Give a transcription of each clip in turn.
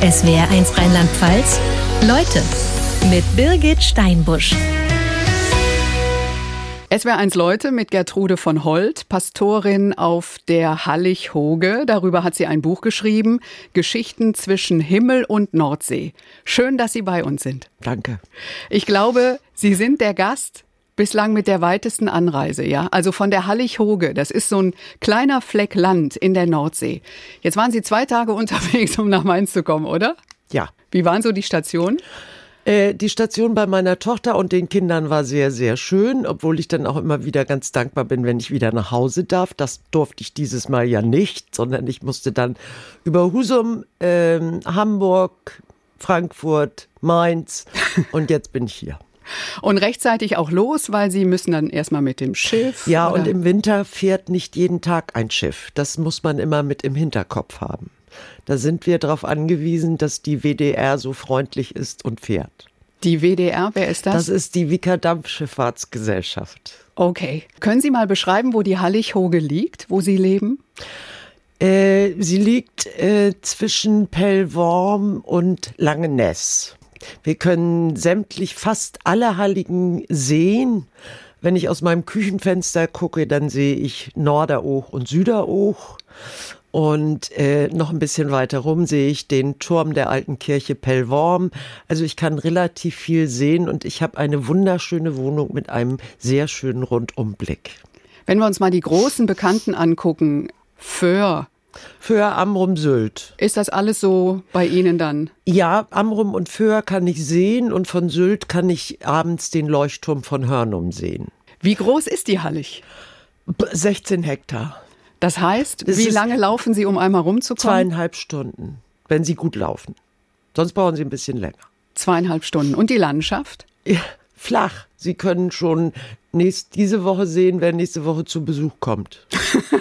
SWR1 Rheinland-Pfalz. Leute mit Birgit Steinbusch. SWR1 Leute mit Gertrude von Holt, Pastorin auf der Hallig-Hoge. Darüber hat sie ein Buch geschrieben, Geschichten zwischen Himmel und Nordsee. Schön, dass Sie bei uns sind. Danke. Ich glaube, Sie sind der Gast bislang mit der weitesten Anreise, ja? Also von der Hallig-Hoge. Das ist so ein kleiner Fleck Land in der Nordsee. Jetzt waren Sie zwei Tage unterwegs, um nach Mainz zu kommen, oder? Ja. Wie waren so die Stationen? Äh, die Station bei meiner Tochter und den Kindern war sehr, sehr schön, obwohl ich dann auch immer wieder ganz dankbar bin, wenn ich wieder nach Hause darf. Das durfte ich dieses Mal ja nicht, sondern ich musste dann über Husum, ähm, Hamburg, Frankfurt, Mainz und jetzt bin ich hier. Und rechtzeitig auch los, weil Sie müssen dann erstmal mit dem Schiff. Ja, oder? und im Winter fährt nicht jeden Tag ein Schiff. Das muss man immer mit im Hinterkopf haben. Da sind wir darauf angewiesen, dass die WDR so freundlich ist und fährt. Die WDR, wer ist das? Das ist die Wicker Dampfschifffahrtsgesellschaft. Okay. Können Sie mal beschreiben, wo die Hallig-Hoge liegt, wo Sie leben? Äh, sie liegt äh, zwischen Pellworm und Langeness. Wir können sämtlich fast alle Halligen sehen. Wenn ich aus meinem Küchenfenster gucke, dann sehe ich Norderoog und Süderoog. Und äh, noch ein bisschen weiter rum sehe ich den Turm der alten Kirche Pellworm. Also ich kann relativ viel sehen und ich habe eine wunderschöne Wohnung mit einem sehr schönen Rundumblick. Wenn wir uns mal die großen Bekannten angucken, Föhr, Föhr, Amrum, Sylt. ist das alles so bei Ihnen dann? Ja, Amrum und Föhr kann ich sehen und von Sylt kann ich abends den Leuchtturm von Hörnum sehen. Wie groß ist die Hallig? B- 16 Hektar. Das heißt, Das wie lange laufen Sie, um einmal rumzukommen? Zweieinhalb Stunden, wenn sie gut laufen. Sonst brauchen sie ein bisschen länger. Zweieinhalb Stunden. Und die Landschaft? Ja, flach. Sie können schon nächst, diese Woche sehen, wer nächste Woche zu Besuch kommt.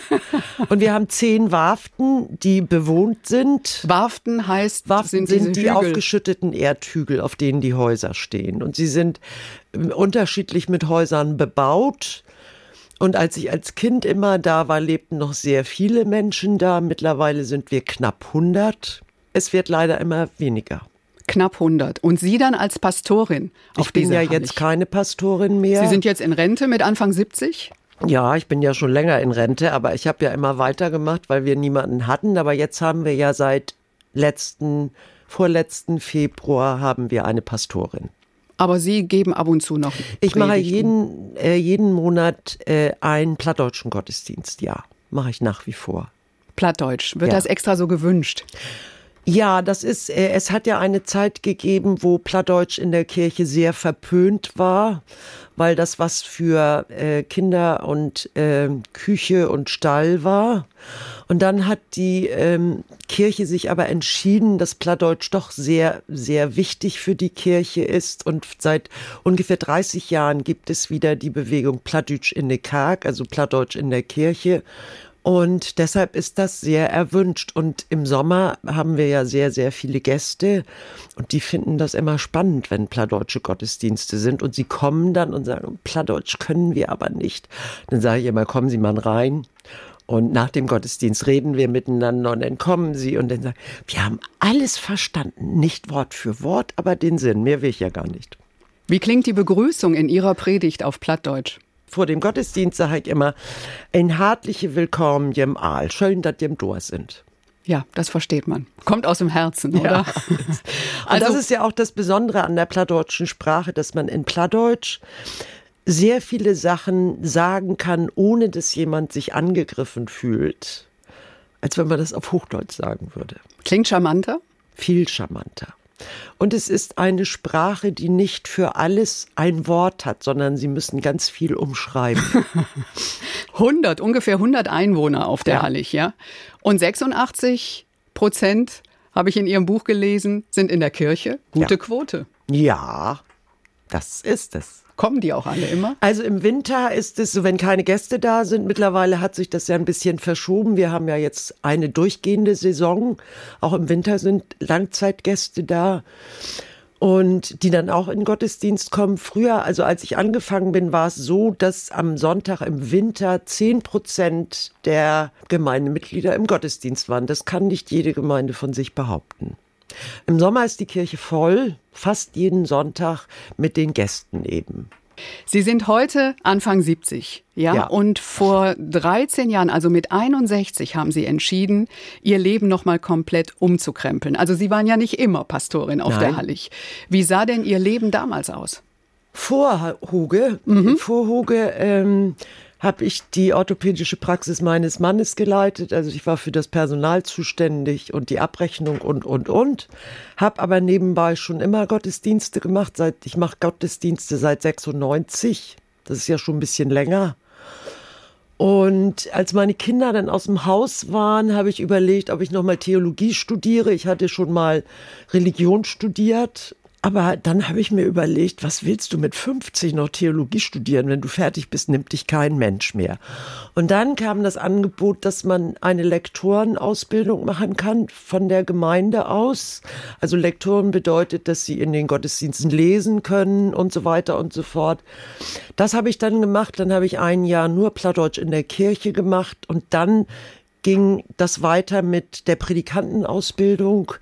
Und wir haben zehn Warften, die bewohnt sind. Warften heißt, Warften sind, sind, die Hügel. aufgeschütteten Erdhügel, auf denen die Häuser stehen. Und sie sind ähm, unterschiedlich mit Häusern bebaut. Und als ich als Kind immer da war, lebten noch sehr viele Menschen da. Mittlerweile sind wir knapp 100. Es wird leider immer weniger. Knapp 100. Und Sie dann als Pastorin auf ich bin ja Hallig. jetzt keine Pastorin mehr. Sie sind jetzt in Rente mit Anfang 70? Ja, ich bin ja schon länger in Rente, aber ich habe ja immer weitergemacht, weil wir niemanden hatten. Aber jetzt haben wir ja seit letzten, vorletzten Februar haben wir eine Pastorin. Aber Sie geben ab und zu noch. Ich mache jeden, äh, jeden Monat äh, einen plattdeutschen Gottesdienst, ja. Mache ich nach wie vor. Plattdeutsch. Wird Ja. das extra so gewünscht? Ja, das ist, äh, es hat ja eine Zeit gegeben, wo Plattdeutsch in der Kirche sehr verpönt war, weil das was für äh, Kinder und äh, Küche und Stall war. Und dann hat die ähm, Kirche sich aber entschieden, dass Plattdeutsch doch sehr, sehr wichtig für die Kirche ist. Und seit ungefähr 30 Jahren gibt es wieder die Bewegung Plattdeutsch in der Karg, also Plattdeutsch in der Kirche. Und deshalb ist das sehr erwünscht. Und im Sommer haben wir ja sehr, sehr viele Gäste. Und die finden das immer spannend, wenn plattdeutsche Gottesdienste sind. Und sie kommen dann und sagen, Plattdeutsch können wir aber nicht. Dann sage ich immer, kommen Sie mal rein. Und nach dem Gottesdienst reden wir miteinander und dann kommen sie und dann sagen, wir haben alles verstanden. Nicht Wort für Wort, aber den Sinn. Mehr will ich ja gar nicht. Wie klingt die Begrüßung in Ihrer Predigt auf Plattdeutsch? Vor dem Gottesdienst sage ich immer, ein hartliche Willkommen jem Aal. Schön, dass jem da sind. Ja, das versteht man. Kommt aus dem Herzen, oder? Und Also- das ist ja auch das Besondere an der plattdeutschen Sprache, dass man in Plattdeutsch sehr viele Sachen sagen kann, ohne dass jemand sich angegriffen fühlt, als wenn man das auf Hochdeutsch sagen würde. Klingt charmanter? Viel charmanter. Und es ist eine Sprache, die nicht für alles ein Wort hat, sondern sie müssen ganz viel umschreiben. 100, ungefähr 100 Einwohner auf der Ja. Hallig, ja? Und 86 Prozent, habe ich in Ihrem Buch gelesen, sind in der Kirche. Gute Ja. Quote. ja, das ist es. Kommen die auch alle immer? Also im Winter ist es so, wenn keine Gäste da sind. Mittlerweile hat sich das ja ein bisschen verschoben. Wir haben ja jetzt eine durchgehende Saison. Auch im Winter sind Langzeitgäste da. Und die dann auch in den Gottesdienst kommen. Früher, also als ich angefangen bin, war es so, dass am Sonntag im Winter 10 Prozent der Gemeindemitglieder im Gottesdienst waren. Das kann nicht jede Gemeinde von sich behaupten. Im Sommer ist die Kirche voll, fast jeden Sonntag mit den Gästen eben. Sie sind heute Anfang 70, ja? ja? Und vor 13 Jahren, also mit 61, haben Sie entschieden, Ihr Leben nochmal komplett umzukrempeln. Also Sie waren ja nicht immer Pastorin auf Nein. der Hallig. Wie sah denn Ihr Leben damals aus? Vor Huge, mhm. vor Huge ähm, habe ich die orthopädische Praxis meines Mannes geleitet. Also ich war für das Personal zuständig und die Abrechnung und, und, und. Habe aber nebenbei schon immer Gottesdienste gemacht. Seit, ich mache Gottesdienste seit 96. Das ist ja schon ein bisschen länger. Und als meine Kinder dann aus dem Haus waren, habe ich überlegt, ob ich nochmal Theologie studiere. Ich hatte schon mal Religion studiert aber dann habe ich mir überlegt, was willst du mit 50 noch Theologie studieren? Wenn du fertig bist, nimmt dich kein Mensch mehr. Und dann kam das Angebot, dass man eine Lektorenausbildung machen kann von der Gemeinde aus. Also Lektoren bedeutet, dass sie in den Gottesdiensten lesen können und so weiter und so fort. Das habe ich dann gemacht. Dann habe ich ein Jahr nur Plattdeutsch in der Kirche gemacht und dann ging das weiter mit der Predikantenausbildung.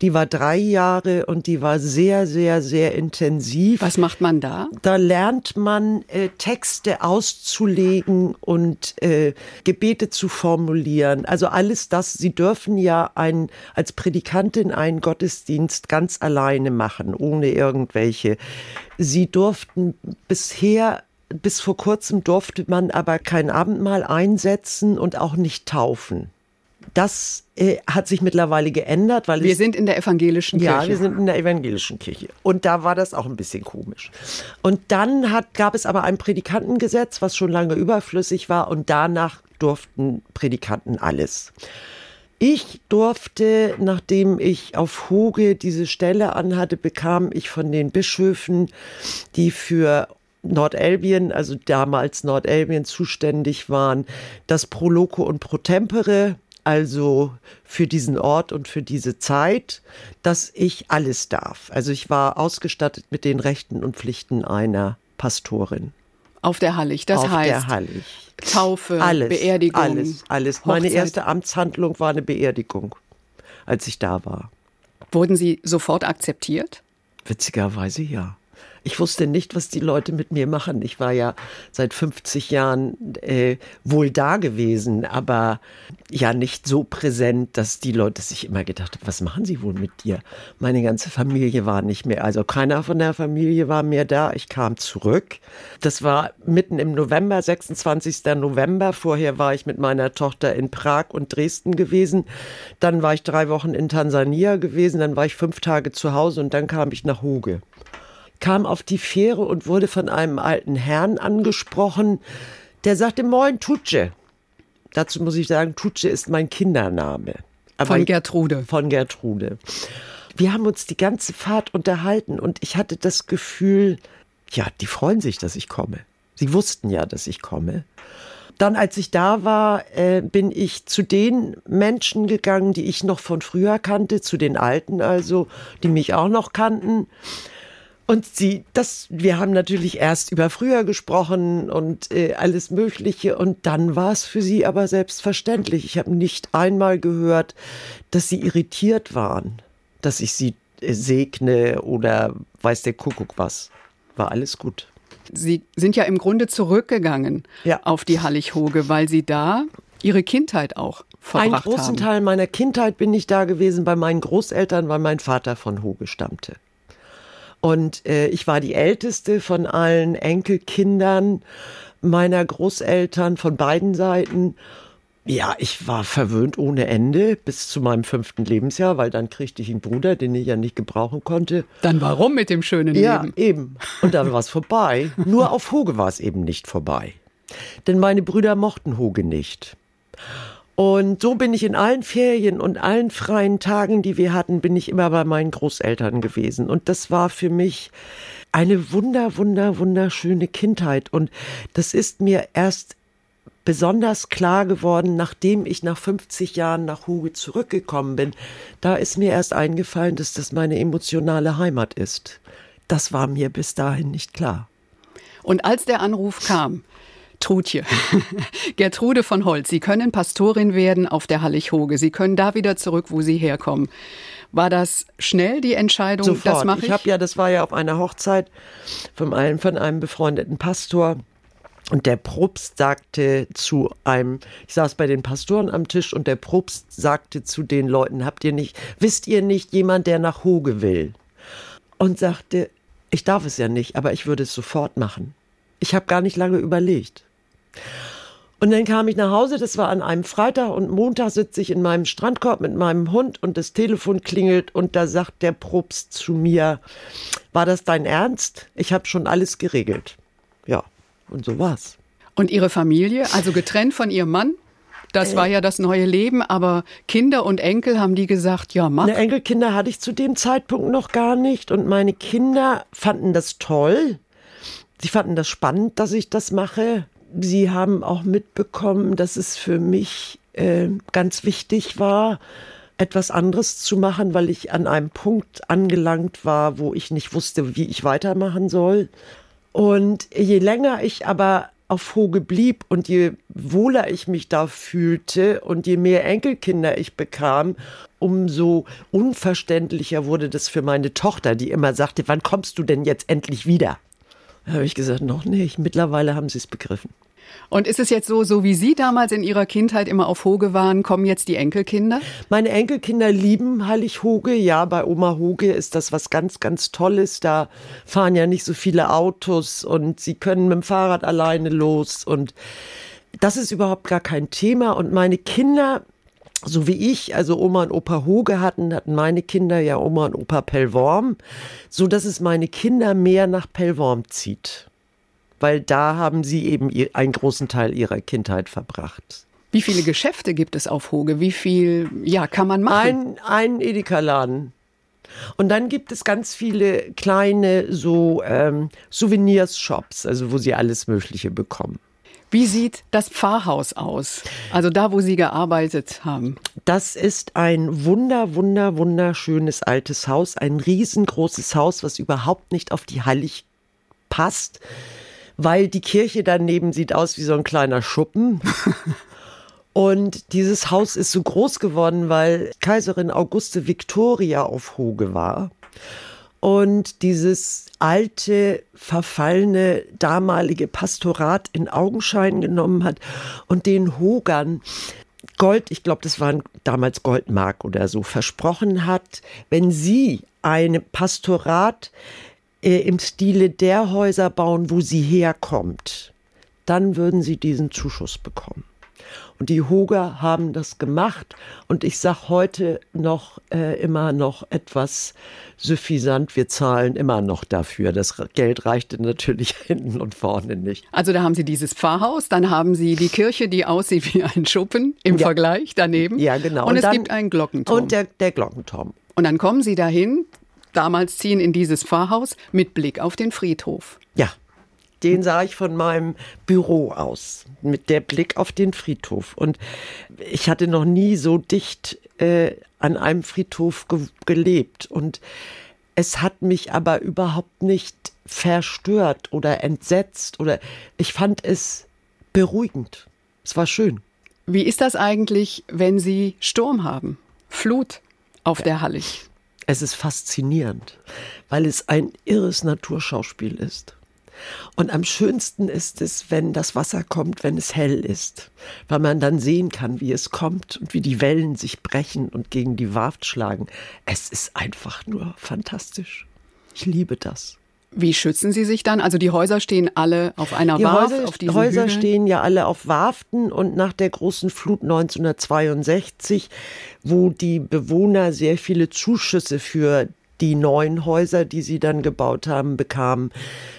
Die war drei Jahre und die war sehr, sehr, sehr intensiv. Was macht man da? Da lernt man äh, Texte auszulegen und äh, Gebete zu formulieren. Also alles das. Sie dürfen ja ein, als Predikantin einen Gottesdienst ganz alleine machen, ohne irgendwelche. Sie durften bisher bis vor kurzem durfte man aber kein Abendmahl einsetzen und auch nicht taufen. Das äh, hat sich mittlerweile geändert, weil wir sind in der evangelischen Kirche. Ja, wir sind in der evangelischen Kirche und da war das auch ein bisschen komisch. Und dann hat, gab es aber ein Predikantengesetz, was schon lange überflüssig war und danach durften Predikanten alles. Ich durfte, nachdem ich auf Hoge diese Stelle anhatte, bekam ich von den Bischöfen, die für Nordelbien, also damals Nordelbien zuständig waren, das Proloco und Protempere, also für diesen Ort und für diese Zeit, dass ich alles darf. Also ich war ausgestattet mit den Rechten und Pflichten einer Pastorin. Auf der Hallig, das Auf heißt. Der Hallig. Taufe, alles, Beerdigung. Alles, alles. Hochzeit. Meine erste Amtshandlung war eine Beerdigung, als ich da war. Wurden Sie sofort akzeptiert? Witzigerweise ja. Ich wusste nicht, was die Leute mit mir machen. Ich war ja seit 50 Jahren äh, wohl da gewesen, aber ja nicht so präsent, dass die Leute sich immer gedacht haben, was machen sie wohl mit dir? Meine ganze Familie war nicht mehr, also keiner von der Familie war mehr da. Ich kam zurück. Das war mitten im November, 26. November. Vorher war ich mit meiner Tochter in Prag und Dresden gewesen. Dann war ich drei Wochen in Tansania gewesen. Dann war ich fünf Tage zu Hause und dann kam ich nach Huge kam auf die Fähre und wurde von einem alten Herrn angesprochen, der sagte, Moin, Tutsche. Dazu muss ich sagen, Tutsche ist mein Kindername. Aber von Gertrude. Von Gertrude. Wir haben uns die ganze Fahrt unterhalten und ich hatte das Gefühl, ja, die freuen sich, dass ich komme. Sie wussten ja, dass ich komme. Dann, als ich da war, äh, bin ich zu den Menschen gegangen, die ich noch von früher kannte, zu den Alten also, die mich auch noch kannten. Und sie, das, wir haben natürlich erst über früher gesprochen und äh, alles Mögliche. Und dann war es für sie aber selbstverständlich. Ich habe nicht einmal gehört, dass sie irritiert waren, dass ich sie äh, segne oder weiß der Kuckuck was. War alles gut. Sie sind ja im Grunde zurückgegangen ja. auf die Hallighoge, weil Sie da Ihre Kindheit auch verbracht haben. Einen großen haben. Teil meiner Kindheit bin ich da gewesen bei meinen Großeltern, weil mein Vater von Hoge stammte. Und äh, ich war die älteste von allen Enkelkindern meiner Großeltern von beiden Seiten. Ja, ich war verwöhnt ohne Ende bis zu meinem fünften Lebensjahr, weil dann kriegte ich einen Bruder, den ich ja nicht gebrauchen konnte. Dann warum mit dem schönen ja, Leben? Ja, eben. Und dann war es vorbei. Nur auf Hoge war es eben nicht vorbei. Denn meine Brüder mochten Hoge nicht. Und so bin ich in allen Ferien und allen freien Tagen, die wir hatten, bin ich immer bei meinen Großeltern gewesen. Und das war für mich eine wunder, wunder, wunderschöne Kindheit. Und das ist mir erst besonders klar geworden, nachdem ich nach 50 Jahren nach Huge zurückgekommen bin. Da ist mir erst eingefallen, dass das meine emotionale Heimat ist. Das war mir bis dahin nicht klar. Und als der Anruf kam, Trutje. Gertrude von Holz, Sie können Pastorin werden auf der Hallig-Hoge. Sie können da wieder zurück, wo Sie herkommen. War das schnell die Entscheidung, Sofort. das mache ich? Ich habe ja, das war ja auf einer Hochzeit von einem, von einem befreundeten Pastor. Und der Propst sagte zu einem, ich saß bei den Pastoren am Tisch und der Propst sagte zu den Leuten, habt ihr nicht, wisst ihr nicht jemand, der nach Hoge will? Und sagte, ich darf es ja nicht, aber ich würde es sofort machen. Ich habe gar nicht lange überlegt. Und dann kam ich nach Hause, das war an einem Freitag und Montag sitze ich in meinem Strandkorb mit meinem Hund und das Telefon klingelt und da sagt der Propst zu mir, war das dein Ernst? Ich habe schon alles geregelt. Ja, und so war's. Und Ihre Familie, also getrennt von Ihrem Mann? Das war ja das neue Leben, aber Kinder und Enkel haben die gesagt, ja, mach. Eine Enkelkinder hatte ich zu dem Zeitpunkt noch gar nicht und meine Kinder fanden das toll. Sie fanden das spannend, dass ich das mache. Sie haben auch mitbekommen, dass es für mich äh, ganz wichtig war, etwas anderes zu machen, weil ich an einem Punkt angelangt war, wo ich nicht wusste, wie ich weitermachen soll. Und je länger ich aber auf Hoge blieb und je wohler ich mich da fühlte und je mehr Enkelkinder ich bekam, umso unverständlicher wurde das für meine Tochter, die immer sagte, wann kommst du denn jetzt endlich wieder? Da habe ich gesagt, noch nicht. Mittlerweile haben sie es begriffen. Und ist es jetzt so, so wie Sie damals in Ihrer Kindheit immer auf Hoge waren, kommen jetzt die Enkelkinder? Meine Enkelkinder lieben Heilig Hoge. Ja, bei Oma Hoge ist das was ganz, ganz Tolles. Da fahren ja nicht so viele Autos und sie können mit dem Fahrrad alleine los und das ist überhaupt gar kein Thema. Und meine Kinder, so wie ich, also Oma und Opa Hoge hatten, hatten meine Kinder ja Oma und Opa Pellworm, so dass es meine Kinder mehr nach Pellworm zieht weil da haben sie eben einen großen Teil ihrer Kindheit verbracht. Wie viele Geschäfte gibt es auf Hoge? Wie viel ja, kann man machen? Ein, ein Edeka-Laden. Und dann gibt es ganz viele kleine so ähm, Souvenirs-Shops, also wo sie alles Mögliche bekommen. Wie sieht das Pfarrhaus aus? Also da, wo Sie gearbeitet haben. Das ist ein wunder, wunder, wunderschönes altes Haus, ein riesengroßes Haus, was überhaupt nicht auf die Heilig passt weil die Kirche daneben sieht aus wie so ein kleiner Schuppen. Und dieses Haus ist so groß geworden, weil Kaiserin Auguste Victoria auf Hoge war. Und dieses alte, verfallene, damalige Pastorat in Augenschein genommen hat und den Hogern Gold, ich glaube, das waren damals Goldmark oder so, versprochen hat, wenn sie ein Pastorat äh, im Stile der Häuser bauen, wo sie herkommt, dann würden sie diesen Zuschuss bekommen. Und die Hoger haben das gemacht. Und ich sage heute noch äh, immer noch etwas suffisant. Wir zahlen immer noch dafür. Das Geld reichte natürlich hinten und vorne nicht. Also da haben Sie dieses Pfarrhaus, dann haben Sie die Kirche, die aussieht wie ein Schuppen im ja. Vergleich daneben. Ja, genau. Und, und es dann, gibt einen Glockenturm. Und der, der Glockenturm. Und dann kommen Sie dahin, damals ziehen in dieses Pfarrhaus mit Blick auf den Friedhof. Ja, den sah ich von meinem Büro aus, mit der Blick auf den Friedhof. Und ich hatte noch nie so dicht äh, an einem Friedhof ge gelebt. Und es hat mich aber überhaupt nicht verstört oder entsetzt oder ich fand es beruhigend. Es war schön. Wie ist das eigentlich, wenn Sie Sturm haben? Flut auf der Hallig? Es ist faszinierend, weil es ein irres Naturschauspiel ist. Und am schönsten ist es, wenn das Wasser kommt, wenn es hell ist, weil man dann sehen kann, wie es kommt und wie die Wellen sich brechen und gegen die Warft schlagen. Es ist einfach nur fantastisch. Ich liebe das. Wie schützen Sie sich dann? Also die Häuser stehen alle auf einer die Warft. Häuser, auf die Häuser Hügeln. stehen ja alle auf Warften und nach der großen Flut 1962, wo die Bewohner sehr viele Zuschüsse für die neuen Häuser, die sie dann gebaut haben, bekamen,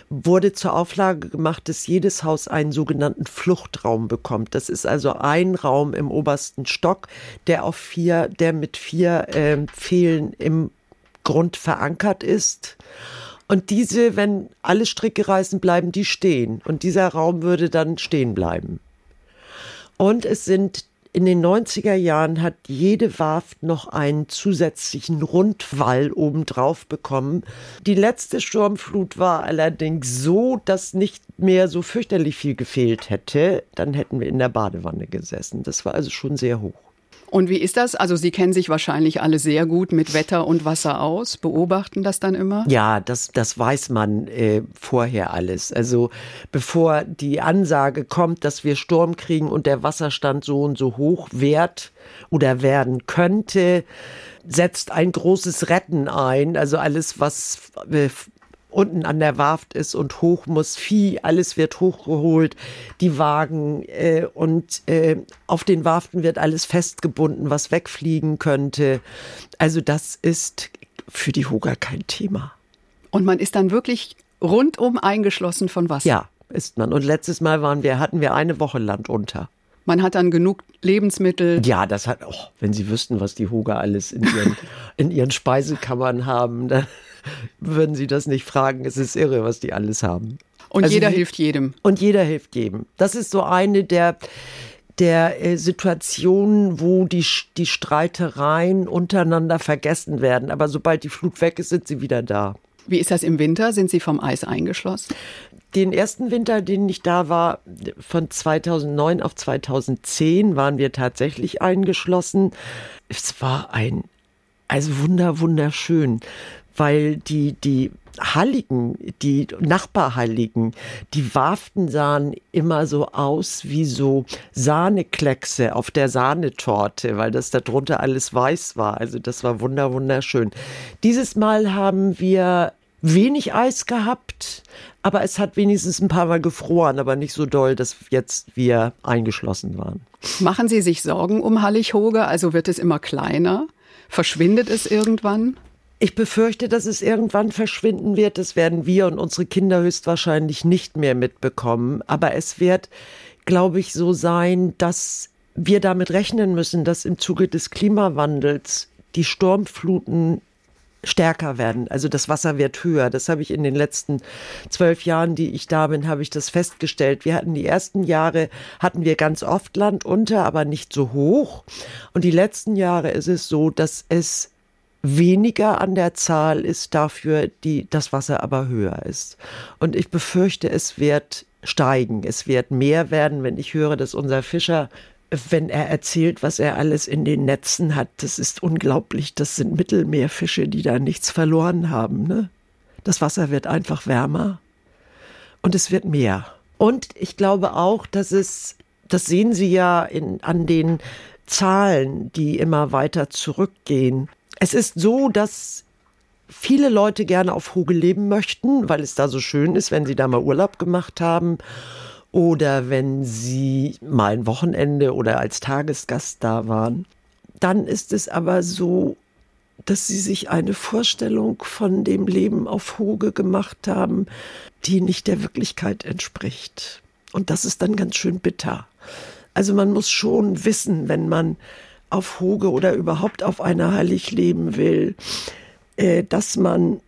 wurde zur Auflage gemacht, dass jedes Haus einen sogenannten Fluchtraum bekommt. Das ist also ein Raum im obersten Stock, der auf vier, der mit vier äh, Pfählen im Grund verankert ist. Und diese, wenn alle Stricke reißen, bleiben die stehen. Und dieser Raum würde dann stehen bleiben. Und es sind in den 90er Jahren hat jede Warft noch einen zusätzlichen Rundwall obendrauf bekommen. Die letzte Sturmflut war allerdings so, dass nicht mehr so fürchterlich viel gefehlt hätte. Dann hätten wir in der Badewanne gesessen. Das war also schon sehr hoch. Und wie ist das? Also Sie kennen sich wahrscheinlich alle sehr gut mit Wetter und Wasser aus, beobachten das dann immer? Ja, das, das weiß man äh, vorher alles. Also bevor die Ansage kommt, dass wir Sturm kriegen und der Wasserstand so und so hoch wird oder werden könnte, setzt ein großes Retten ein. Also alles, was äh, unten an der Warft ist und hoch muss, Vieh, alles wird hochgeholt, die Wagen äh, und äh, auf den Warften wird alles festgebunden, was wegfliegen könnte. Also das ist für die Huger kein Thema. Und man ist dann wirklich rundum eingeschlossen von Wasser. Ja, ist man. Und letztes Mal waren wir, hatten wir eine Woche Land unter. Man hat dann genug Lebensmittel. Ja, das hat, oh, wenn Sie wüssten, was die Huger alles in ihren, in ihren Speisekammern haben, dann würden Sie das nicht fragen. Es ist irre, was die alles haben. Und also jeder wie, hilft jedem. Und jeder hilft jedem. Das ist so eine der, der äh, Situationen, wo die, die Streitereien untereinander vergessen werden. Aber sobald die Flut weg ist, sind sie wieder da. Wie ist das im Winter? Sind Sie vom Eis eingeschlossen? Den ersten Winter, den ich da war, von 2009 auf 2010, waren wir tatsächlich eingeschlossen. Es war ein, also wunder, wunderschön weil die, die Halligen, die Nachbarhalligen, die Warften sahen immer so aus wie so Sahnekleckse auf der Sahnetorte, weil das darunter alles weiß war. Also das war wunder, wunderschön. Dieses Mal haben wir wenig Eis gehabt, aber es hat wenigstens ein paar Mal gefroren, aber nicht so doll, dass jetzt wir eingeschlossen waren. Machen Sie sich Sorgen um Hallighoge? Also wird es immer kleiner? Verschwindet es irgendwann? Ich befürchte, dass es irgendwann verschwinden wird. Das werden wir und unsere Kinder höchstwahrscheinlich nicht mehr mitbekommen. Aber es wird, glaube ich, so sein, dass wir damit rechnen müssen, dass im Zuge des Klimawandels die Sturmfluten stärker werden. Also das Wasser wird höher. Das habe ich in den letzten zwölf Jahren, die ich da bin, habe ich das festgestellt. Wir hatten die ersten Jahre, hatten wir ganz oft Land unter, aber nicht so hoch. Und die letzten Jahre ist es so, dass es weniger an der Zahl ist, dafür die, das Wasser aber höher ist. Und ich befürchte, es wird steigen, es wird mehr werden, wenn ich höre, dass unser Fischer wenn er erzählt, was er alles in den Netzen hat, das ist unglaublich. Das sind Mittelmeerfische, die da nichts verloren haben. Ne? Das Wasser wird einfach wärmer und es wird mehr. Und ich glaube auch, dass es, das sehen Sie ja in, an den Zahlen, die immer weiter zurückgehen. Es ist so, dass viele Leute gerne auf Hoge leben möchten, weil es da so schön ist, wenn sie da mal Urlaub gemacht haben oder wenn sie mal ein Wochenende oder als Tagesgast da waren. Dann ist es aber so, dass sie sich eine Vorstellung von dem Leben auf Hoge gemacht haben, die nicht der Wirklichkeit entspricht. Und das ist dann ganz schön bitter. Also man muss schon wissen, wenn man auf Hoge oder überhaupt auf einer Heilig leben will, äh, dass man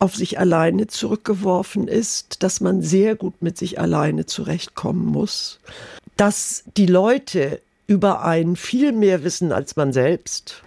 auf sich alleine zurückgeworfen ist, dass man sehr gut mit sich alleine zurechtkommen muss, dass die Leute über einen viel mehr wissen als man selbst.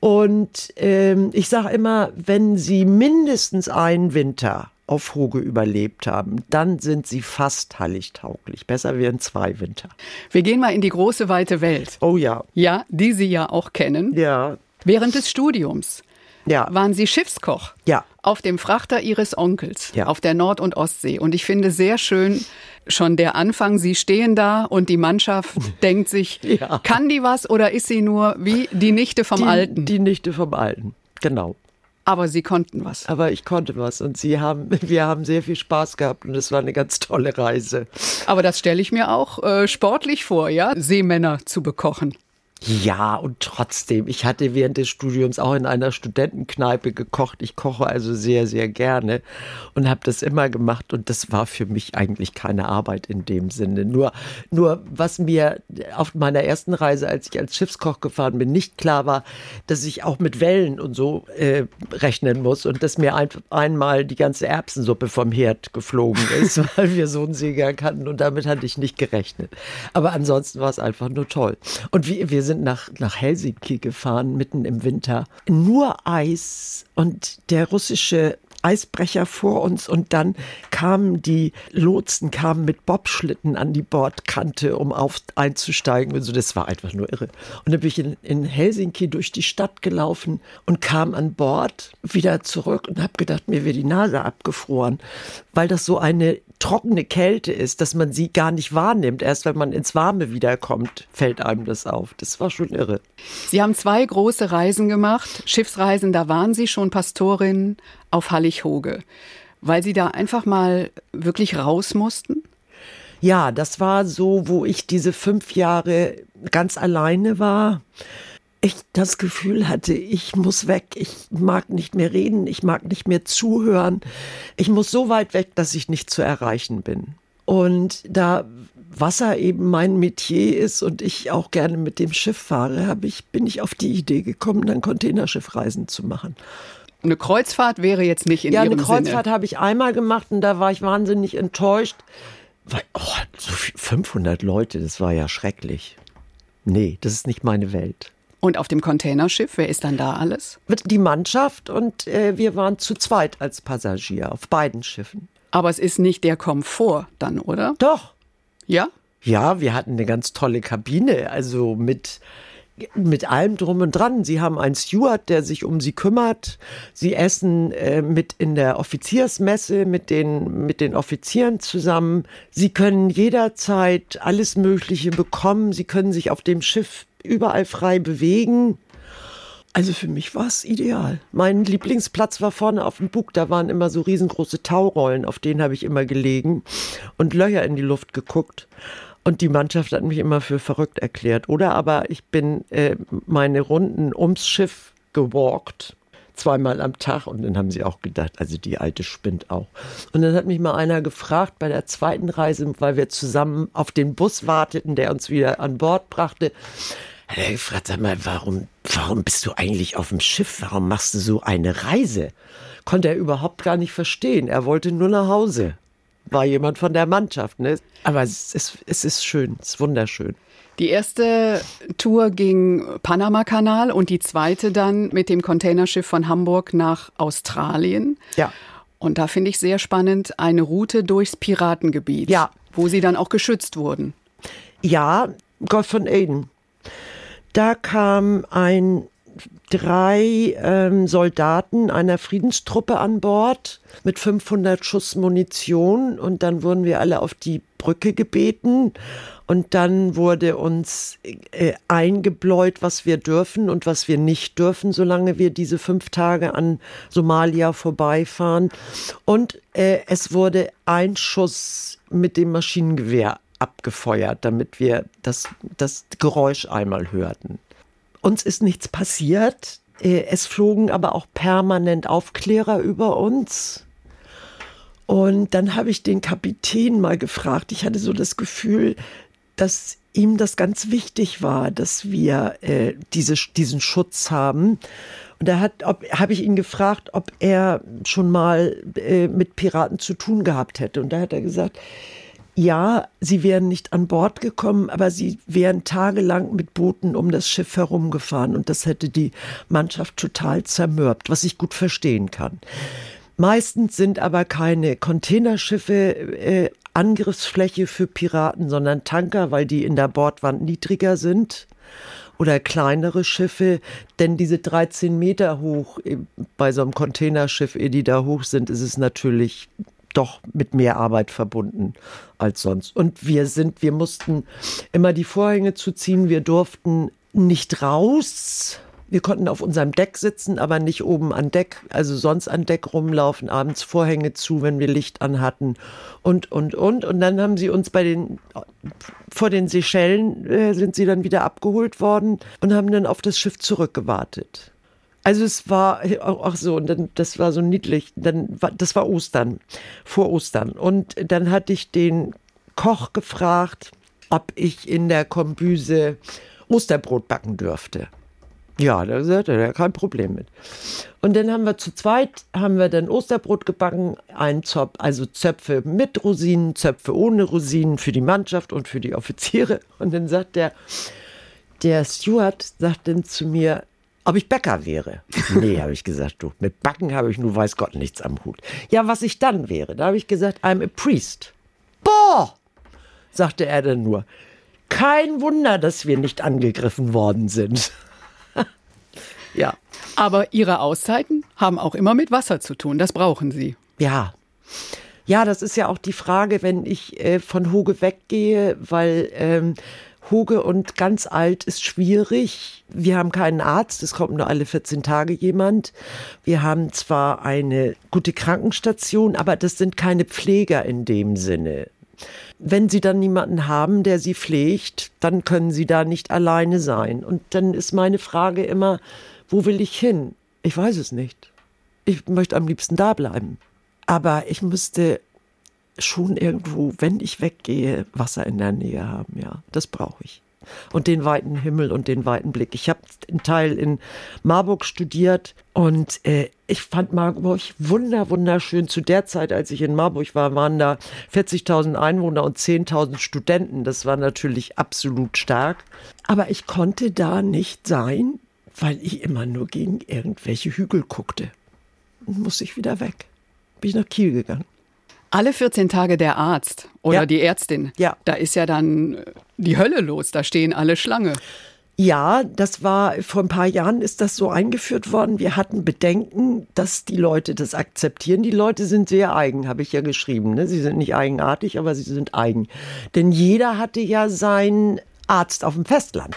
Und ähm, ich sage immer, wenn sie mindestens einen Winter auf Hoge überlebt haben, dann sind sie fast halligtauglich. Besser wären zwei Winter. Wir gehen mal in die große weite Welt. Oh ja. Ja, die Sie ja auch kennen. Ja. Während des Studiums ja. waren Sie Schiffskoch. Ja. Auf dem Frachter Ihres Onkels ja. auf der Nord- und Ostsee. Und ich finde sehr schön schon der Anfang. Sie stehen da und die Mannschaft denkt sich, ja. kann die was oder ist sie nur wie die Nichte vom die, Alten? Die Nichte vom Alten, genau. Aber Sie konnten was. Aber ich konnte was und Sie haben, wir haben sehr viel Spaß gehabt und es war eine ganz tolle Reise. Aber das stelle ich mir auch äh, sportlich vor, ja, Seemänner zu bekochen. Ja, und trotzdem, ich hatte während des Studiums auch in einer Studentenkneipe gekocht. Ich koche also sehr, sehr gerne und habe das immer gemacht. Und das war für mich eigentlich keine Arbeit in dem Sinne. Nur, nur was mir auf meiner ersten Reise, als ich als Schiffskoch gefahren bin, nicht klar war, dass ich auch mit Wellen und so äh, rechnen muss und dass mir ein, einmal die ganze Erbsensuppe vom Herd geflogen ist, weil wir so einen Seegang hatten und damit hatte ich nicht gerechnet. Aber ansonsten war es einfach nur toll. Und wir, wir sind sind nach, nach Helsinki gefahren, mitten im Winter. Nur Eis und der russische Eisbrecher vor uns und dann kamen die Lotsen kamen mit Bobschlitten an die Bordkante, um auf einzusteigen und so. Das war einfach nur irre. Und dann bin ich in, in Helsinki durch die Stadt gelaufen und kam an Bord wieder zurück und habe gedacht, mir wäre die Nase abgefroren, weil das so eine trockene Kälte ist, dass man sie gar nicht wahrnimmt. Erst wenn man ins Warme wiederkommt, fällt einem das auf. Das war schon irre. Sie haben zwei große Reisen gemacht. Schiffsreisen, da waren Sie schon Pastorin auf Hallig-Hoge, weil Sie da einfach mal wirklich raus mussten? Ja, das war so, wo ich diese fünf Jahre ganz alleine war ich das Gefühl hatte, ich muss weg, ich mag nicht mehr reden, ich mag nicht mehr zuhören, ich muss so weit weg, dass ich nicht zu erreichen bin. Und da Wasser eben mein Metier ist und ich auch gerne mit dem Schiff fahre, habe ich, bin ich auf die Idee gekommen, dann Containerschiffreisen zu machen. Eine Kreuzfahrt wäre jetzt nicht in ja, Ihrem Sinne. Ja, eine Kreuzfahrt habe ich einmal gemacht und da war ich wahnsinnig enttäuscht. Weil, oh, so 500 Leute, das war ja schrecklich. Nee, das ist nicht meine Welt. Und auf dem Containerschiff, wer ist dann da alles? Die Mannschaft und äh, wir waren zu zweit als Passagier auf beiden Schiffen. Aber es ist nicht der Komfort dann, oder? Doch. Ja? Ja, wir hatten eine ganz tolle Kabine, also mit mit allem drum und dran. Sie haben einen Steward, der sich um sie kümmert. Sie essen äh, mit in der Offiziersmesse mit den, mit den Offizieren zusammen. Sie können jederzeit alles Mögliche bekommen. Sie können sich auf dem Schiff überall frei bewegen. Also für mich war es ideal. Mein Lieblingsplatz war vorne auf dem Bug. Da waren immer so riesengroße Taurollen, auf denen habe ich immer gelegen und Löcher in die Luft geguckt. Und die Mannschaft hat mich immer für verrückt erklärt. Oder aber ich bin äh, meine Runden ums Schiff gewalkt zweimal am Tag und dann haben sie auch gedacht, also die alte spinnt auch. Und dann hat mich mal einer gefragt bei der zweiten Reise, weil wir zusammen auf den Bus warteten, der uns wieder an Bord brachte, hat er gefragt, sag mal, warum, warum bist du eigentlich auf dem Schiff? Warum machst du so eine Reise? Konnte er überhaupt gar nicht verstehen. Er wollte nur nach Hause. War jemand von der Mannschaft, ne? Aber es ist, es ist schön, es ist wunderschön. Die erste Tour ging Panama-Kanal und die zweite dann mit dem Containerschiff von Hamburg nach Australien. Ja. Und da finde ich sehr spannend eine Route durchs Piratengebiet. Ja. Wo sie dann auch geschützt wurden. Ja, Gott von Aden. Da kam ein drei ähm, Soldaten einer Friedenstruppe an Bord mit 500 Schuss Munition und dann wurden wir alle auf die Brücke gebeten und dann wurde uns äh, eingebläut, was wir dürfen und was wir nicht dürfen, solange wir diese fünf Tage an Somalia vorbeifahren. Und äh, es wurde ein Schuss mit dem Maschinengewehr abgefeuert, damit wir das, das Geräusch einmal hörten. Uns ist nichts passiert. Äh, es flogen aber auch permanent Aufklärer über uns. Und dann habe ich den Kapitän mal gefragt. Ich hatte so das Gefühl, dass ihm das ganz wichtig war, dass wir äh, diese, diesen Schutz haben. Und da habe ich ihn gefragt, ob er schon mal äh, mit Piraten zu tun gehabt hätte. Und da hat er gesagt, ja, sie wären nicht an Bord gekommen, aber sie wären tagelang mit Booten um das Schiff herumgefahren und das hätte die Mannschaft total zermürbt, was ich gut verstehen kann. Meistens sind aber keine Containerschiffe äh, Angriffsfläche für Piraten, sondern Tanker, weil die in der Bordwand niedriger sind oder kleinere Schiffe, denn diese 13 Meter hoch äh, bei so einem Containerschiff, ehe die da hoch sind, ist es natürlich doch mit mehr Arbeit verbunden als sonst. Und wir sind, wir mussten immer die Vorhänge zuziehen, wir durften nicht raus, wir konnten auf unserem Deck sitzen, aber nicht oben an Deck, also sonst an Deck rumlaufen, abends Vorhänge zu, wenn wir Licht an hatten und, und, und. Und dann haben sie uns bei den, vor den Seychellen äh, sind sie dann wieder abgeholt worden und haben dann auf das Schiff zurückgewartet. Also es war auch so und dann das war so niedlich. Dann das war Ostern, vor Ostern und dann hatte ich den Koch gefragt, ob ich in der Kombüse Osterbrot backen dürfte. Ja, da sagte er, kein Problem mit. Und dann haben wir zu zweit, haben wir dann Osterbrot gebacken, ein Zopf, also Zöpfe mit Rosinen, Zöpfe ohne Rosinen für die Mannschaft und für die Offiziere. Und dann sagt der, der Steward sagt dann zu mir, ob ich Bäcker wäre. Nee, habe ich gesagt, du, mit Backen habe ich nur weiß Gott nichts am Hut. Ja, was ich dann wäre, da habe ich gesagt, I'm a priest. Boah, sagte er dann nur. Kein Wunder, dass wir nicht angegriffen worden sind. ja. Aber Ihre Auszeiten haben auch immer mit Wasser zu tun. Das brauchen Sie. Ja. Ja, das ist ja auch die Frage, wenn ich äh, von Hoge weggehe, weil ähm, Hoge und ganz alt ist schwierig. Wir haben keinen Arzt, es kommt nur alle 14 Tage jemand. Wir haben zwar eine gute Krankenstation, aber das sind keine Pfleger in dem Sinne. Wenn Sie dann niemanden haben, der Sie pflegt, dann können Sie da nicht alleine sein. Und dann ist meine Frage immer, wo will ich hin? Ich weiß es nicht. Ich möchte am liebsten da bleiben. Aber ich müsste schon irgendwo, wenn ich weggehe, Wasser in der Nähe haben, ja. Das brauche ich. Und den weiten Himmel und den weiten Blick. Ich habe einen Teil in Marburg studiert und äh, ich fand Marburg wunder, wunderschön. Zu der Zeit, als ich in Marburg war, waren da 40.000 Einwohner und 10.000 Studenten. Das war natürlich absolut stark. Aber ich konnte da nicht sein, weil ich immer nur gegen irgendwelche Hügel guckte. Und muss ich wieder weg. Bin ich nach Kiel gegangen. Alle 14 Tage der Arzt oder Ja. die Ärztin. Ja. Da ist ja dann äh, die Hölle los. Da stehen alle Schlange. Ja, das war vor ein paar Jahren ist das so eingeführt worden. Wir hatten Bedenken, dass die Leute das akzeptieren. Die Leute sind sehr eigen, habe ich ja geschrieben. Ne? Sie sind nicht eigenartig, aber sie sind eigen. Denn jeder hatte ja seinen Arzt auf dem Festland.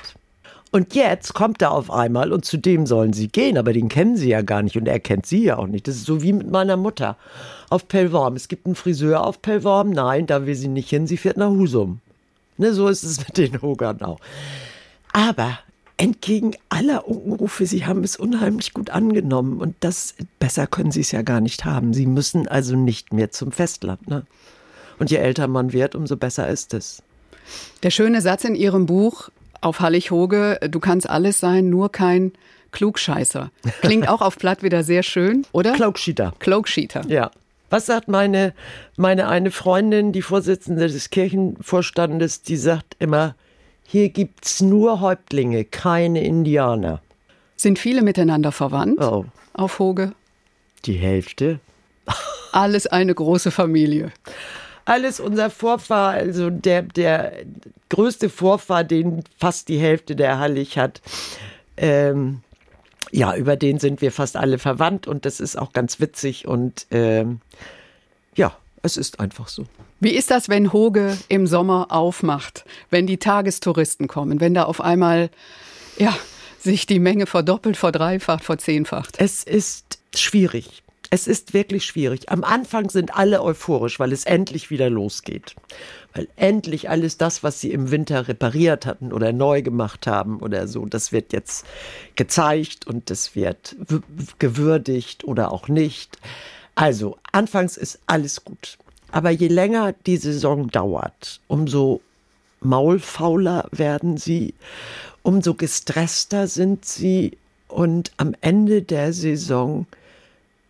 Und jetzt kommt er auf einmal und zu dem sollen sie gehen, aber den kennen sie ja gar nicht und er kennt sie ja auch nicht. Das ist so wie mit meiner Mutter auf Pellworm. Es gibt einen Friseur auf Pellworm, nein, da will sie nicht hin, sie fährt nach Husum. Ne, so ist es mit den Hogern auch. Aber entgegen aller Unkenrufe, sie haben es unheimlich gut angenommen und das besser können sie es ja gar nicht haben. Sie müssen also nicht mehr zum Festland. Ne? Und je älter man wird, umso besser ist es. Der schöne Satz in Ihrem Buch auf Hallig-Hoge, du kannst alles sein, nur kein Klugscheißer. Klingt auch auf Platt wieder sehr schön, oder? Klaukschieder. Cloakcheater. Ja. Was sagt meine, meine eine Freundin, die Vorsitzende des Kirchenvorstandes, die sagt immer, hier gibt's nur Häuptlinge, keine Indianer. Sind viele miteinander verwandt Oh, auf Hoge? die Hälfte. Alles eine große Familie. Alles unser Vorfahr, also der, der größte Vorfahr, den fast die Hälfte der Hallig hat. Ähm, ja, über den sind wir fast alle verwandt und das ist auch ganz witzig und ähm, ja, es ist einfach so. Wie ist das, wenn Hoge im Sommer aufmacht, wenn die Tagestouristen kommen, wenn da auf einmal ja, sich die Menge verdoppelt, verdreifacht, verzehnfacht? Es ist schwierig. Es ist wirklich schwierig. Am Anfang sind alle euphorisch, weil es endlich wieder losgeht. Weil endlich alles das, was sie im Winter repariert hatten oder neu gemacht haben oder so, das wird jetzt gezeigt und das wird gewürdigt oder auch nicht. Also, anfangs ist alles gut. Aber je länger die Saison dauert, umso maulfauler werden sie, umso gestresster sind sie und am Ende der Saison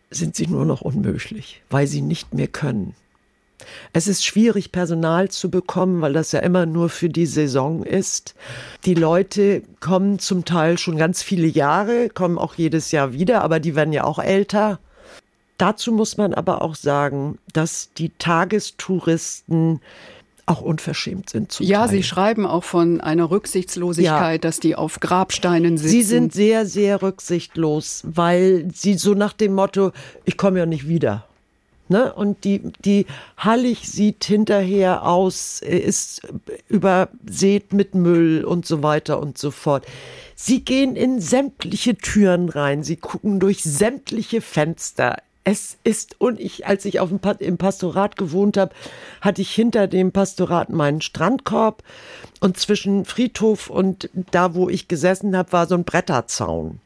sind sie nur noch unmöglich, weil sie nicht mehr können. Es ist schwierig, Personal zu bekommen, weil das ja immer nur für die Saison ist. Die Leute kommen zum Teil schon ganz viele Jahre, kommen auch jedes Jahr wieder, aber die werden ja auch älter. Dazu muss man aber auch sagen, dass die Tagestouristen auch unverschämt sind. Zum Ja. Sie schreiben auch von einer Rücksichtslosigkeit, dass die auf Grabsteinen sitzen. Sie sind sehr, sehr rücksichtslos, weil sie so nach dem Motto, ich komme ja nicht wieder. Ne? Und die, die Hallig sieht hinterher aus, ist übersät mit Müll und so weiter und so fort. Sie gehen in sämtliche Türen rein, sie gucken durch sämtliche Fenster. Es ist, und ich, als ich auf dem, im Pastorat gewohnt habe, hatte ich hinter dem Pastorat meinen Strandkorb und zwischen Friedhof und da, wo ich gesessen habe, war so ein Bretterzaun.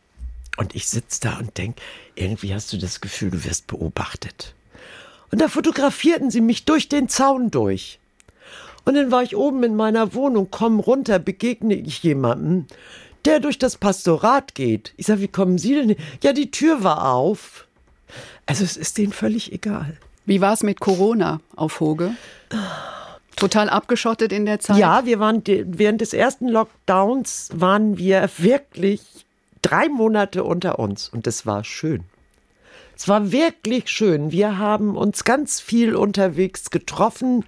Und ich sitze da und denk, irgendwie hast du das Gefühl, du wirst beobachtet. Und da fotografierten sie mich durch den Zaun durch. Und dann war ich oben in meiner Wohnung, komm runter, begegne ich jemandem, der durch das Pastorat geht. Ich sage, wie kommen Sie denn? hin? Ja, die Tür war auf. Also es ist denen völlig egal. Wie war es mit Corona auf Hoge? Total abgeschottet in der Zeit? Ja, wir waren während des ersten Lockdowns waren wir wirklich drei Monate unter uns und es war schön. Es war wirklich schön. Wir haben uns ganz viel unterwegs getroffen.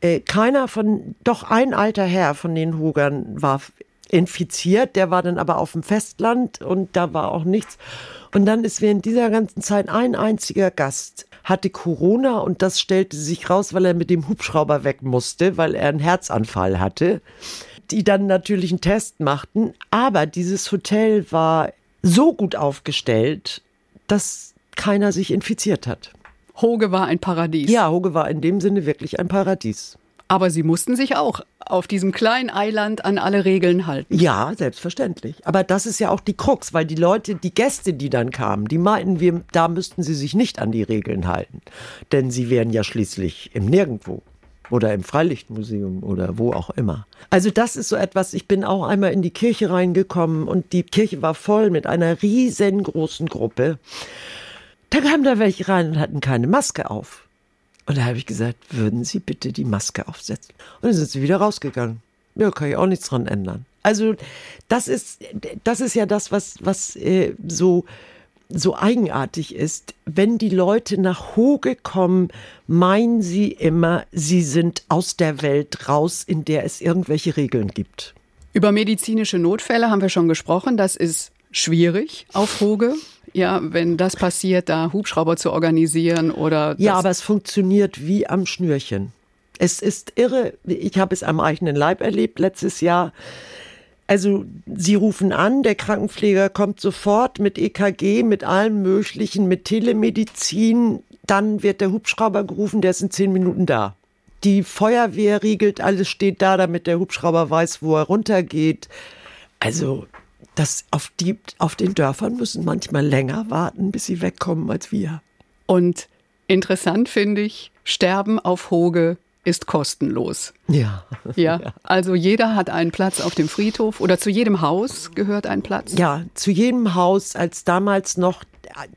Äh, keiner von, doch ein alter Herr von den Hugern war infiziert, der war dann aber auf dem Festland und da war auch nichts. Und dann ist während dieser ganzen Zeit ein einziger Gast hatte Corona und das stellte sich raus, weil er mit dem Hubschrauber weg musste, weil er einen Herzanfall hatte, die dann natürlich einen Test machten. Aber dieses Hotel war so gut aufgestellt, dass keiner sich infiziert hat. Hoge war ein Paradies. Ja, Hoge war in dem Sinne wirklich ein Paradies. Aber Sie mussten sich auch auf diesem kleinen Eiland an alle Regeln halten. Ja, selbstverständlich. Aber das ist ja auch die Krux, weil die Leute, die Gäste, die dann kamen, die meinten, wir, da müssten sie sich nicht an die Regeln halten. Denn sie wären ja schließlich im Nirgendwo oder im Freilichtmuseum oder wo auch immer. Also das ist so etwas, ich bin auch einmal in die Kirche reingekommen und die Kirche war voll mit einer riesengroßen Gruppe. Da kamen da welche rein und hatten keine Maske auf. Und da habe ich gesagt, würden Sie bitte die Maske aufsetzen? Und dann sind sie wieder rausgegangen. Ja, kann ich auch nichts dran ändern. Also das ist, das ist ja das, was, was äh, so, so eigenartig ist. Wenn die Leute nach Hoge kommen, meinen sie immer, sie sind aus der Welt raus, in der es irgendwelche Regeln gibt. Über medizinische Notfälle haben wir schon gesprochen. Das ist schwierig auf Hoge ja, wenn das passiert, da Hubschrauber zu organisieren oder. Ja, aber es funktioniert wie am Schnürchen. Es ist irre. Ich habe es am eigenen Leib erlebt letztes Jahr. Also, Sie rufen an, der Krankenpfleger kommt sofort mit EKG, mit allem Möglichen, mit Telemedizin. Dann wird der Hubschrauber gerufen, der ist in zehn Minuten da. Die Feuerwehr riegelt, alles steht da, damit der Hubschrauber weiß, wo er runtergeht. Also, das auf, die, auf den Dörfern müssen manchmal länger warten, bis sie wegkommen als wir. Und interessant finde ich, Sterben auf Hoge ist kostenlos. Ja. ja. Also jeder hat einen Platz auf dem Friedhof oder zu jedem Haus gehört ein Platz? Ja, zu jedem Haus, als damals noch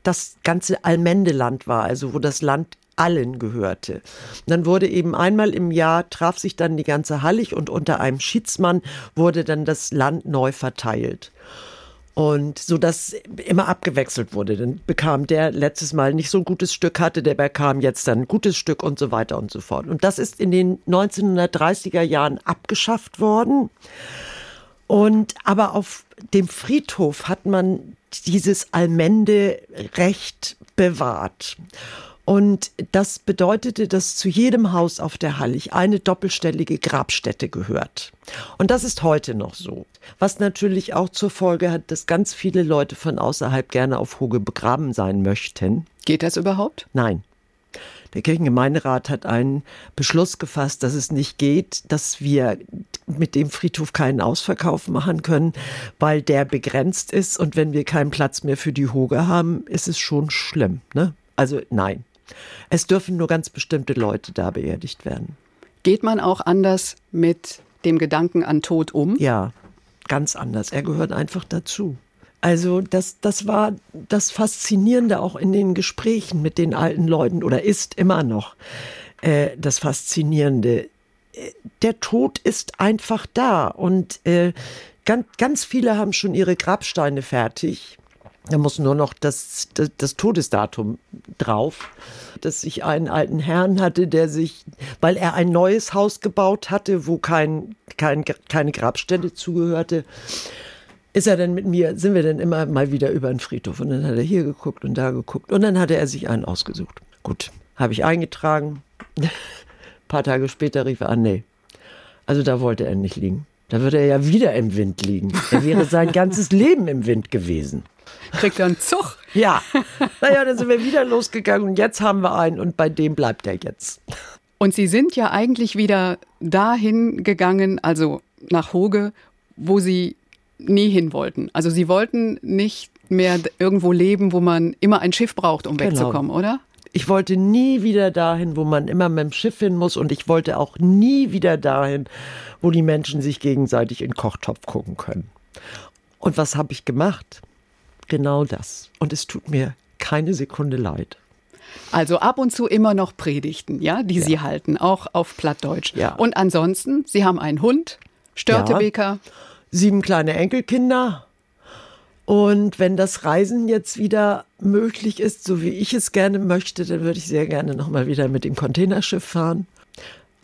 das ganze Allmendeland war, also wo das Land allen gehörte. Dann wurde eben einmal im Jahr traf sich dann die ganze Hallig und unter einem Schiedsmann wurde dann das Land neu verteilt. Und so dass immer abgewechselt wurde. Dann bekam der letztes Mal nicht so ein gutes Stück hatte, der bekam jetzt dann ein gutes Stück und so weiter und so fort. Und das ist in den 1930er Jahren abgeschafft worden. Und aber auf dem Friedhof hat man dieses Allmende-Recht bewahrt. Und das bedeutete, dass zu jedem Haus auf der Hallig eine doppelstellige Grabstätte gehört. Und das ist heute noch so. Was natürlich auch zur Folge hat, dass ganz viele Leute von außerhalb gerne auf Hoge begraben sein möchten. Geht das überhaupt? Nein. Der Kirchengemeinderat hat einen Beschluss gefasst, dass es nicht geht, dass wir mit dem Friedhof keinen Ausverkauf machen können, weil der begrenzt ist. Und wenn wir keinen Platz mehr für die Hoge haben, ist es schon schlimm. Ne? Also nein. Es dürfen nur ganz bestimmte Leute da beerdigt werden. Geht man auch anders mit dem Gedanken an Tod um? Ja, ganz anders. Er gehört einfach dazu. Also das, das war das Faszinierende auch in den Gesprächen mit den alten Leuten oder ist immer noch äh, das Faszinierende. Der Tod ist einfach da und äh, ganz, ganz viele haben schon ihre Grabsteine fertig. Da muss nur noch das, das, das, Todesdatum drauf, dass ich einen alten Herrn hatte, der sich, weil er ein neues Haus gebaut hatte, wo kein, kein, keine Grabstätte zugehörte, ist er dann mit mir, sind wir dann immer mal wieder über den Friedhof. Und dann hat er hier geguckt und da geguckt. Und dann hatte er sich einen ausgesucht. Gut, habe ich eingetragen. Ein paar Tage später rief er an, nee. Also da wollte er nicht liegen. Da würde er ja wieder im Wind liegen. Er wäre sein ganzes Leben im Wind gewesen. Kriegt er einen Zug? Ja. Naja, dann sind wir wieder losgegangen und jetzt haben wir einen und bei dem bleibt er jetzt. Und Sie sind ja eigentlich wieder dahin gegangen, also nach Hoge, wo Sie nie hin wollten. Also Sie wollten nicht mehr irgendwo leben, wo man immer ein Schiff braucht, um genau. wegzukommen, oder? Ich wollte nie wieder dahin, wo man immer mit dem Schiff hin muss und ich wollte auch nie wieder dahin, wo die Menschen sich gegenseitig in den Kochtopf gucken können. Und was habe ich gemacht? Genau das. Und es tut mir keine Sekunde leid. Also ab und zu immer noch Predigten, ja, die ja. Sie halten, auch auf Plattdeutsch. Ja. Und ansonsten, Sie haben einen Hund, Störtebeker. Ja. Sieben kleine Enkelkinder. Und wenn das Reisen jetzt wieder möglich ist, so wie ich es gerne möchte, dann würde ich sehr gerne nochmal wieder mit dem Containerschiff fahren.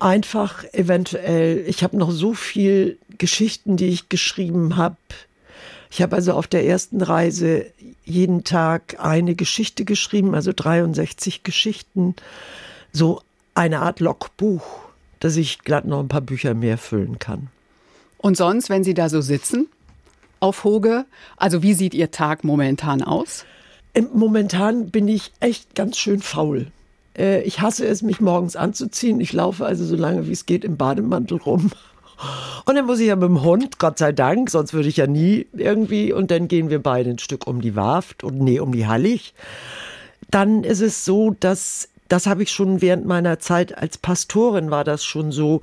Einfach eventuell, ich habe noch so viel Geschichten, die ich geschrieben habe. Ich habe also auf der ersten Reise jeden Tag eine Geschichte geschrieben, also 63 Geschichten, so eine Art Logbuch, dass ich glatt noch ein paar Bücher mehr füllen kann. Und sonst, wenn Sie da so sitzen auf Hoge, also wie sieht Ihr Tag momentan aus? Momentan bin ich echt ganz schön faul. Äh, ich hasse es, mich morgens anzuziehen. Ich laufe also so lange wie es geht im Bademantel rum. Und dann muss ich ja mit dem Hund, Gott sei Dank, sonst würde ich ja nie irgendwie. Und dann gehen wir beide ein Stück um die Warft und nee, um die Hallig. Dann ist es so, dass das habe ich schon während meiner Zeit als Pastorin war das schon so.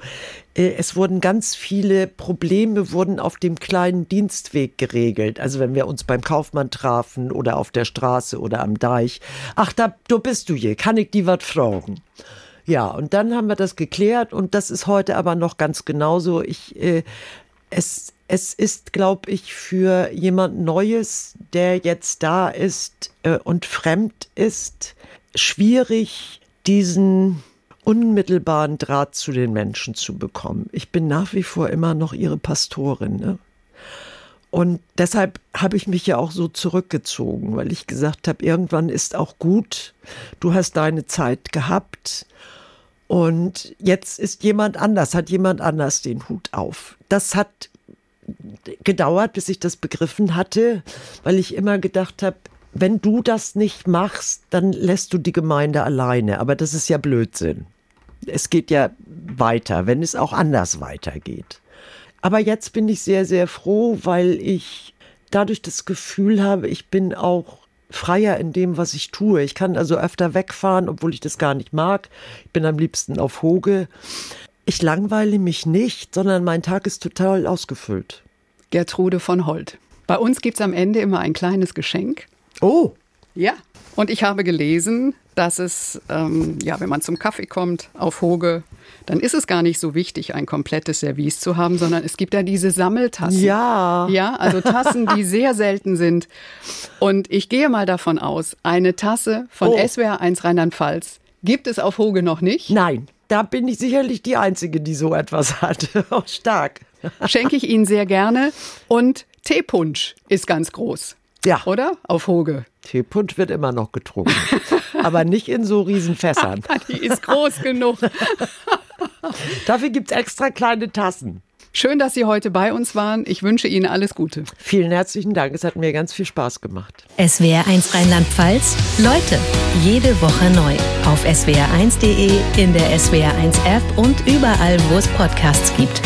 Äh, es wurden ganz viele Probleme wurden auf dem kleinen Dienstweg geregelt. Also wenn wir uns beim Kaufmann trafen oder auf der Straße oder am Deich. Ach, da, du bist du hier. Kann ich die was fragen? Ja, und dann haben wir das geklärt und das ist heute aber noch ganz genauso. Ich, äh, es, es ist, glaube ich, für jemand Neues, der jetzt da ist äh, und fremd ist, schwierig, diesen unmittelbaren Draht zu den Menschen zu bekommen. Ich bin nach wie vor immer noch ihre Pastorin. Ne? Und deshalb habe ich mich ja auch so zurückgezogen, weil ich gesagt habe, irgendwann ist auch gut, du hast deine Zeit gehabt und jetzt ist jemand anders, hat jemand anders den Hut auf. Das hat gedauert, bis ich das begriffen hatte, weil ich immer gedacht habe, wenn du das nicht machst, dann lässt du die Gemeinde alleine. Aber das ist ja Blödsinn. Es geht ja weiter, wenn es auch anders weitergeht. Aber jetzt bin ich sehr, sehr froh, weil ich dadurch das Gefühl habe, ich bin auch freier in dem, was ich tue. Ich kann also öfter wegfahren, obwohl ich das gar nicht mag. Ich bin am liebsten auf Hoge. Ich langweile mich nicht, sondern mein Tag ist total ausgefüllt. Gertrude von Holt. Bei uns gibt es am Ende immer ein kleines Geschenk. Oh. Ja. Und ich habe gelesen, dass es, ähm, ja, wenn man zum Kaffee kommt auf Hoge, dann ist es gar nicht so wichtig, ein komplettes Service zu haben, sondern es gibt ja diese Sammeltassen. Ja. Ja, also Tassen, die sehr selten sind. Und ich gehe mal davon aus, eine Tasse von oh. SWR 1 Rheinland-Pfalz gibt es auf Hoge noch nicht. Nein, da bin ich sicherlich die Einzige, die so etwas hat. Oh, stark. Schenke ich Ihnen sehr gerne. Und Teepunsch ist ganz groß. Ja. Oder? Auf Hoge. Teepunsch wird immer noch getrunken. aber nicht in so Riesenfässern. Die ist groß genug. Dafür gibt es extra kleine Tassen. Schön, dass Sie heute bei uns waren. Ich wünsche Ihnen alles Gute. Vielen herzlichen Dank. Es hat mir ganz viel Spaß gemacht. SWR1 Rheinland-Pfalz. Leute, jede Woche neu. Auf swr1.de, in der SWR1 App und überall, wo es Podcasts gibt.